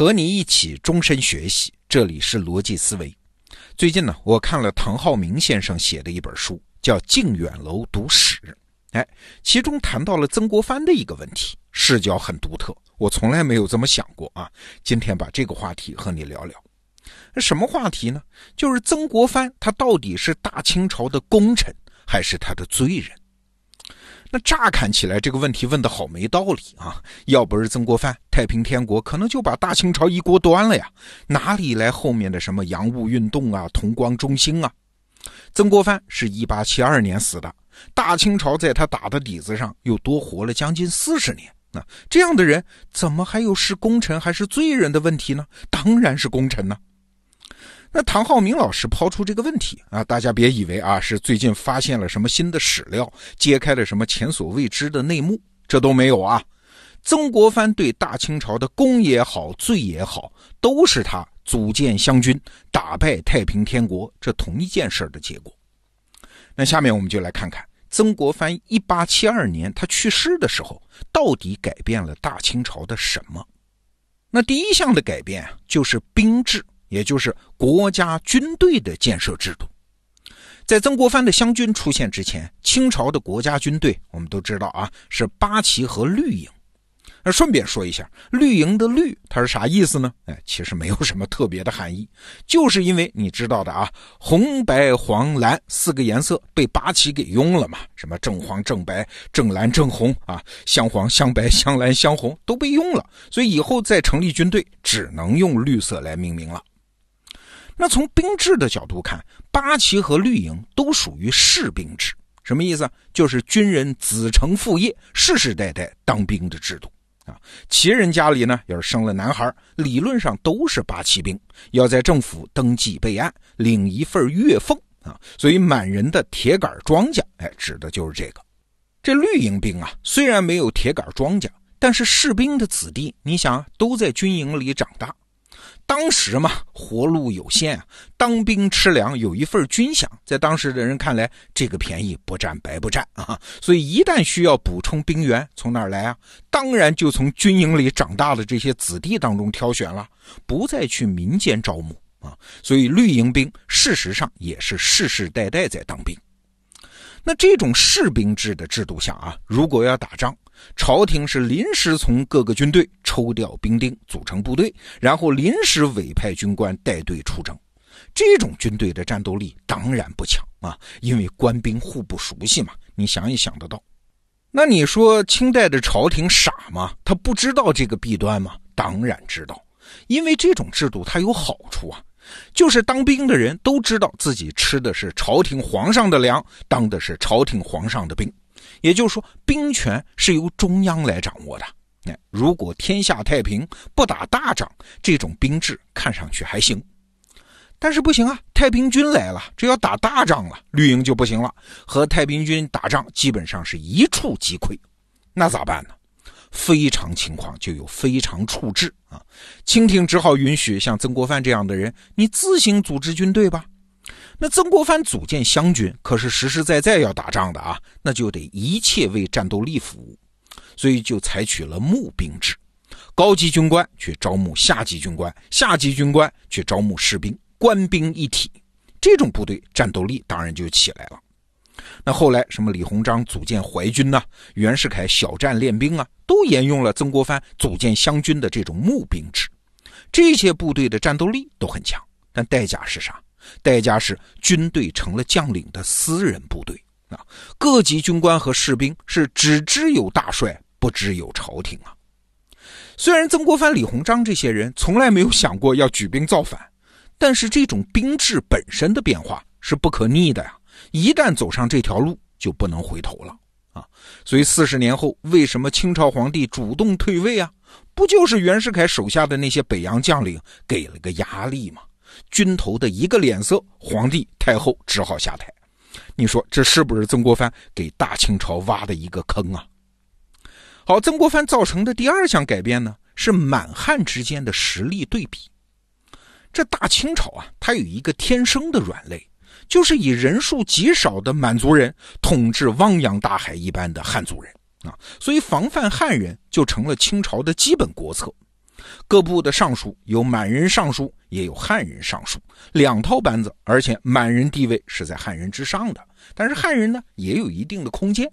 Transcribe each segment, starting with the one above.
和你一起终身学习，这里是逻辑思维。最近呢，我看了唐浩明先生写的一本书，叫《靖远楼读史》。哎，其中谈到了曾国藩的一个问题，视角很独特，我从来没有这么想过啊。今天把这个话题和你聊聊。什么话题呢？就是曾国藩他到底是大清朝的功臣，还是他的罪人？那乍看起来这个问题问的好没道理啊！要不是曾国藩，太平天国可能就把大清朝一锅端了呀，哪里来后面的什么洋务运动啊、同光中兴啊？曾国藩是一八七二年死的，大清朝在他打的底子上又多活了将近四十年。那这样的人怎么还有是功臣还是罪人的问题呢？当然是功臣呢。那唐浩明老师抛出这个问题啊，大家别以为啊是最近发现了什么新的史料，揭开了什么前所未知的内幕，这都没有啊。曾国藩对大清朝的功也好，罪也好，都是他组建湘军，打败太平天国这同一件事的结果。那下面我们就来看看曾国藩一八七二年他去世的时候，到底改变了大清朝的什么？那第一项的改变就是兵制。也就是国家军队的建设制度，在曾国藩的湘军出现之前，清朝的国家军队我们都知道啊，是八旗和绿营。那顺便说一下，绿营的绿它是啥意思呢？哎，其实没有什么特别的含义，就是因为你知道的啊，红白黄蓝四个颜色被八旗给用了嘛，什么正黄正白正蓝正红啊，镶黄镶白镶蓝镶红都被用了，所以以后再成立军队只能用绿色来命名了。那从兵制的角度看，八旗和绿营都属于士兵制，什么意思？就是军人子承父业，世世代代当兵的制度啊。旗人家里呢，要是生了男孩，理论上都是八旗兵，要在政府登记备案，领一份月俸啊。所以满人的铁杆庄稼，哎，指的就是这个。这绿营兵啊，虽然没有铁杆庄稼，但是士兵的子弟，你想都在军营里长大。当时嘛，活路有限啊，当兵吃粮有一份军饷，在当时的人看来，这个便宜不占白不占啊。所以一旦需要补充兵员，从哪儿来啊？当然就从军营里长大的这些子弟当中挑选了，不再去民间招募啊。所以绿营兵事实上也是世世代代在当兵。那这种士兵制的制度下啊，如果要打仗，朝廷是临时从各个军队抽调兵丁组成部队，然后临时委派军官带队出征。这种军队的战斗力当然不强啊，因为官兵互不熟悉嘛。你想也想得到。那你说清代的朝廷傻吗？他不知道这个弊端吗？当然知道，因为这种制度它有好处啊，就是当兵的人都知道自己吃的是朝廷皇上的粮，当的是朝廷皇上的兵。也就是说，兵权是由中央来掌握的。哎，如果天下太平，不打大仗，这种兵制看上去还行。但是不行啊，太平军来了，这要打大仗了，绿营就不行了。和太平军打仗，基本上是一触即溃。那咋办呢？非常情况就有非常处置啊。清廷只好允许像曾国藩这样的人，你自行组织军队吧。那曾国藩组建湘军，可是实实在在要打仗的啊，那就得一切为战斗力服务，所以就采取了募兵制，高级军官去招募下级军官，下级军官去招募士兵，官兵一体，这种部队战斗力当然就起来了。那后来什么李鸿章组建淮军呐，袁世凯小站练兵啊，都沿用了曾国藩组建湘军的这种募兵制，这些部队的战斗力都很强，但代价是啥？代价是军队成了将领的私人部队啊！各级军官和士兵是只知有大帅，不知有朝廷啊！虽然曾国藩、李鸿章这些人从来没有想过要举兵造反，但是这种兵制本身的变化是不可逆的呀！一旦走上这条路，就不能回头了啊！所以四十年后，为什么清朝皇帝主动退位啊？不就是袁世凯手下的那些北洋将领给了个压力吗？军头的一个脸色，皇帝太后只好下台。你说这是不是曾国藩给大清朝挖的一个坑啊？好，曾国藩造成的第二项改变呢，是满汉之间的实力对比。这大清朝啊，它有一个天生的软肋，就是以人数极少的满族人统治汪洋大海一般的汉族人啊，所以防范汉人就成了清朝的基本国策。各部的尚书有满人尚书，也有汉人尚书，两套班子，而且满人地位是在汉人之上的。但是汉人呢，也有一定的空间。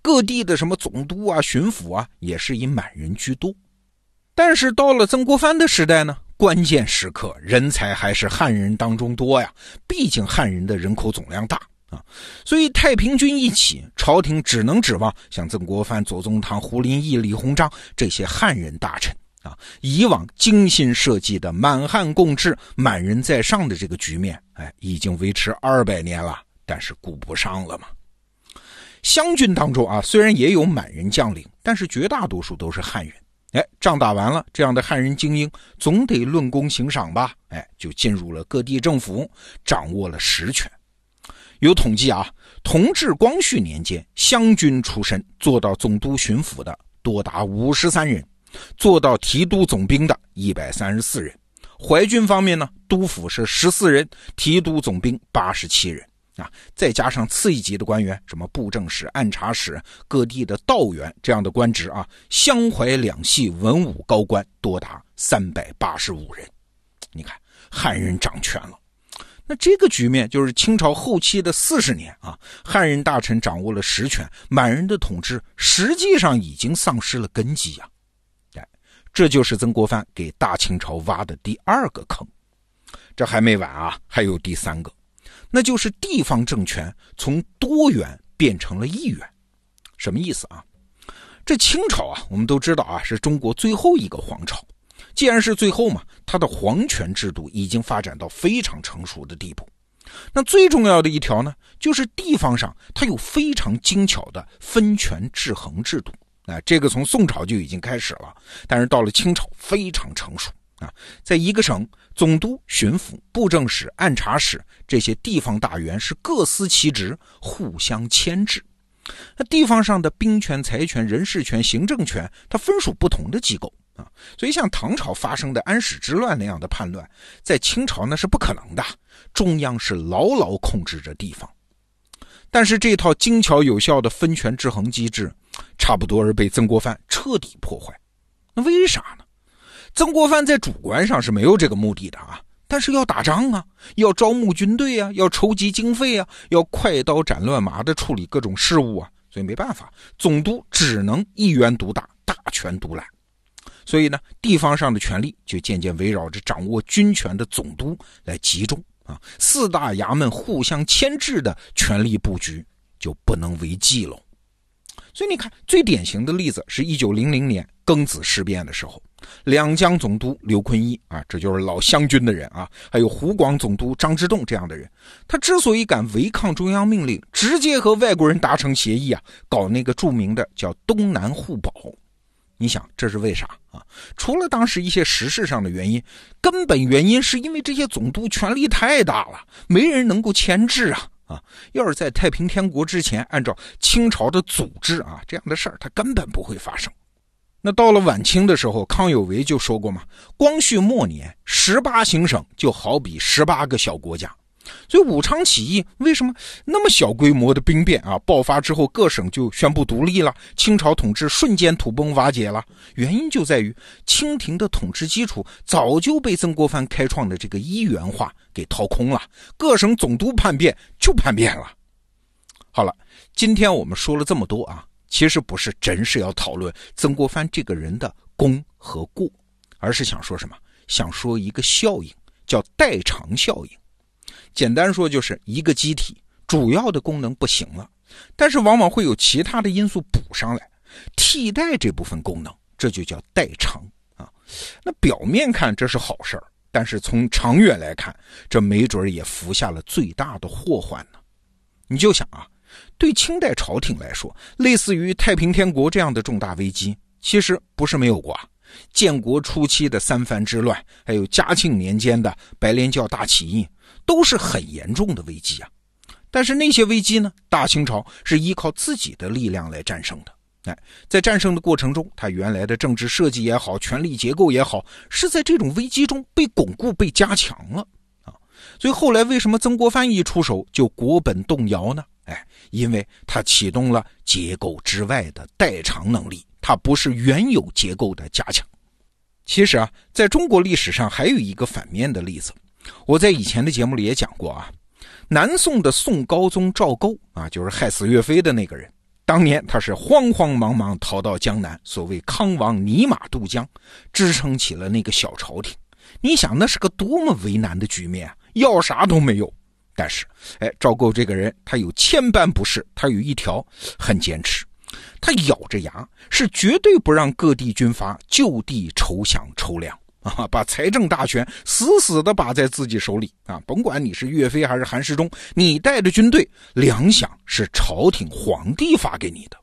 各地的什么总督啊、巡抚啊，也是以满人居多。但是到了曾国藩的时代呢，关键时刻人才还是汉人当中多呀，毕竟汉人的人口总量大啊。所以太平军一起，朝廷只能指望像曾国藩、左宗棠、胡林翼、李鸿章这些汉人大臣啊。以往精心设计的满汉共治、满人在上的这个局面，哎，已经维持二百年了，但是顾不上了嘛。湘军当中啊，虽然也有满人将领，但是绝大多数都是汉人。哎，仗打完了，这样的汉人精英总得论功行赏吧？哎，就进入了各地政府，掌握了实权。有统计啊，同治、光绪年间，湘军出身做到总督、巡抚的多达五十三人，做到提督总兵的一百三十四人。淮军方面呢，督府是十四人，提督总兵八十七人啊，再加上次一级的官员，什么布政使、按察使、各地的道员这样的官职啊，湘淮两系文武高官多达三百八十五人。你看，汉人掌权了。那这个局面就是清朝后期的四十年啊，汉人大臣掌握了实权，满人的统治实际上已经丧失了根基呀。哎，这就是曾国藩给大清朝挖的第二个坑。这还没完啊，还有第三个，那就是地方政权从多元变成了一元。什么意思啊？这清朝啊，我们都知道啊，是中国最后一个皇朝。既然是最后嘛，他的皇权制度已经发展到非常成熟的地步。那最重要的一条呢，就是地方上它有非常精巧的分权制衡制度。啊，这个从宋朝就已经开始了，但是到了清朝非常成熟啊。在一个省，总督、巡抚、布政使、按察使这些地方大员是各司其职，互相牵制。那地方上的兵权、财权、人事权、行政权，它分属不同的机构。啊，所以像唐朝发生的安史之乱那样的叛乱，在清朝那是不可能的。中央是牢牢控制着地方，但是这套精巧有效的分权制衡机制，差不多是被曾国藩彻底破坏。那为啥呢？曾国藩在主观上是没有这个目的的啊，但是要打仗啊，要招募军队啊，要筹集经费啊，要快刀斩乱麻的处理各种事务啊，所以没办法，总督只能一元独大，大权独揽。所以呢，地方上的权力就渐渐围绕着掌握军权的总督来集中啊，四大衙门互相牵制的权力布局就不能为继了。所以你看，最典型的例子是一九零零年庚子事变的时候，两江总督刘坤一啊，这就是老湘军的人啊，还有湖广总督张之洞这样的人，他之所以敢违抗中央命令，直接和外国人达成协议啊，搞那个著名的叫东南互保。你想这是为啥啊？除了当时一些时事上的原因，根本原因是因为这些总督权力太大了，没人能够牵制啊啊！要是在太平天国之前，按照清朝的组织啊，这样的事儿它根本不会发生。那到了晚清的时候，康有为就说过嘛：“光绪末年，十八行省就好比十八个小国家。”所以武昌起义为什么那么小规模的兵变啊？爆发之后，各省就宣布独立了，清朝统治瞬间土崩瓦解了。原因就在于清廷的统治基础早就被曾国藩开创的这个一元化给掏空了，各省总督叛变就叛变了。好了，今天我们说了这么多啊，其实不是真是要讨论曾国藩这个人的功和过，而是想说什么？想说一个效应，叫代偿效应。简单说，就是一个机体主要的功能不行了，但是往往会有其他的因素补上来，替代这部分功能，这就叫代偿啊。那表面看这是好事儿，但是从长远来看，这没准也服下了最大的祸患呢。你就想啊，对清代朝廷来说，类似于太平天国这样的重大危机，其实不是没有过啊。建国初期的三藩之乱，还有嘉庆年间的白莲教大起义。都是很严重的危机啊，但是那些危机呢，大清朝是依靠自己的力量来战胜的。哎，在战胜的过程中，他原来的政治设计也好，权力结构也好，是在这种危机中被巩固、被加强了啊。所以后来为什么曾国藩一出手就国本动摇呢？哎，因为他启动了结构之外的代偿能力，它不是原有结构的加强。其实啊，在中国历史上还有一个反面的例子，我在以前的节目里也讲过啊。南宋的宋高宗赵构啊，就是害死岳飞的那个人。当年他是慌慌忙忙逃到江南，所谓康王泥马渡江，支撑起了那个小朝廷。你想，那是个多么为难的局面啊！要啥都没有。但是，哎，赵构这个人，他有千般不是，他有一条很坚持，他咬着牙是绝对不让各地军阀就地筹饷筹粮。啊，把财政大权死死的把在自己手里啊！甭管你是岳飞还是韩世忠，你带着军队，粮饷是朝廷皇帝发给你的。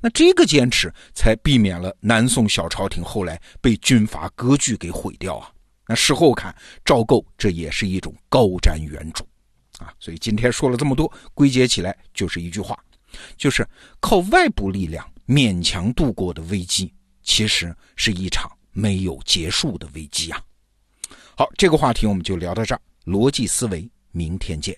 那这个坚持才避免了南宋小朝廷后来被军阀割据给毁掉啊！那事后看，赵构这也是一种高瞻远瞩啊！所以今天说了这么多，归结起来就是一句话，就是靠外部力量勉强度过的危机，其实是一场。没有结束的危机啊。好，这个话题我们就聊到这儿。逻辑思维，明天见。